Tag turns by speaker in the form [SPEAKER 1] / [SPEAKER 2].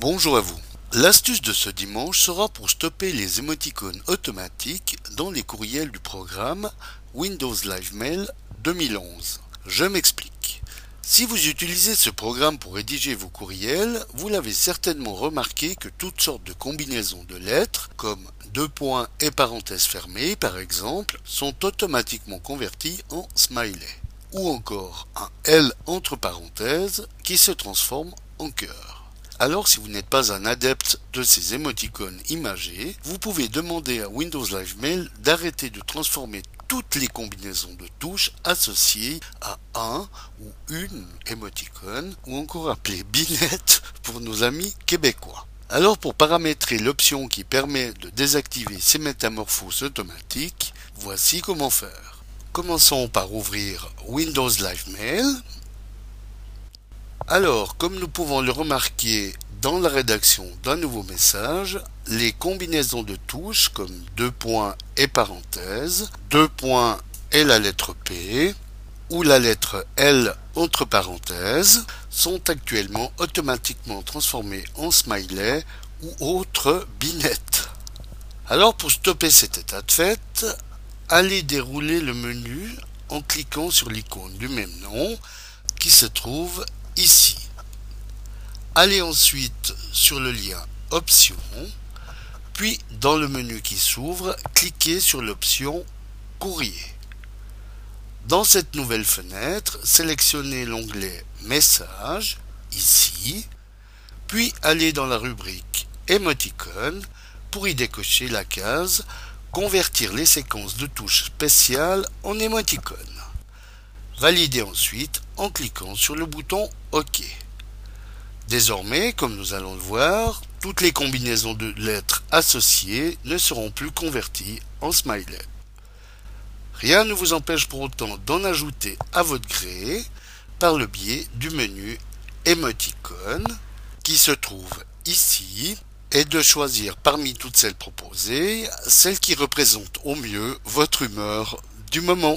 [SPEAKER 1] Bonjour à vous. L'astuce de ce dimanche sera pour stopper les émoticônes automatiques dans les courriels du programme Windows Live Mail 2011. Je m'explique. Si vous utilisez ce programme pour rédiger vos courriels, vous l'avez certainement remarqué que toutes sortes de combinaisons de lettres, comme deux points et parenthèses fermées par exemple, sont automatiquement converties en smiley. Ou encore un L entre parenthèses qui se transforme en cœur. Alors si vous n'êtes pas un adepte de ces émoticônes imagés, vous pouvez demander à Windows Live Mail d'arrêter de transformer toutes les combinaisons de touches associées à un ou une émoticône, ou encore appelé binette pour nos amis québécois. Alors pour paramétrer l'option qui permet de désactiver ces métamorphoses automatiques, voici comment faire. Commençons par ouvrir Windows Live Mail alors, comme nous pouvons le remarquer dans la rédaction d'un nouveau message, les combinaisons de touches comme deux points et parenthèses, deux points et la lettre P, ou la lettre L entre parenthèses, sont actuellement automatiquement transformées en smiley ou autre binette. Alors pour stopper cet état de fait, allez dérouler le menu en cliquant sur l'icône du même nom qui se trouve ici. Allez ensuite sur le lien Options, puis dans le menu qui s'ouvre, cliquez sur l'option Courrier. Dans cette nouvelle fenêtre, sélectionnez l'onglet Messages, ici, puis allez dans la rubrique Emoticon pour y décocher la case Convertir les séquences de touches spéciales en émoticônes. Validez ensuite en cliquant sur le bouton OK. Désormais, comme nous allons le voir, toutes les combinaisons de lettres associées ne seront plus converties en smiley. Rien ne vous empêche pour autant d'en ajouter à votre gré par le biais du menu Emoticon qui se trouve ici et de choisir parmi toutes celles proposées celle qui représente au mieux votre humeur du moment.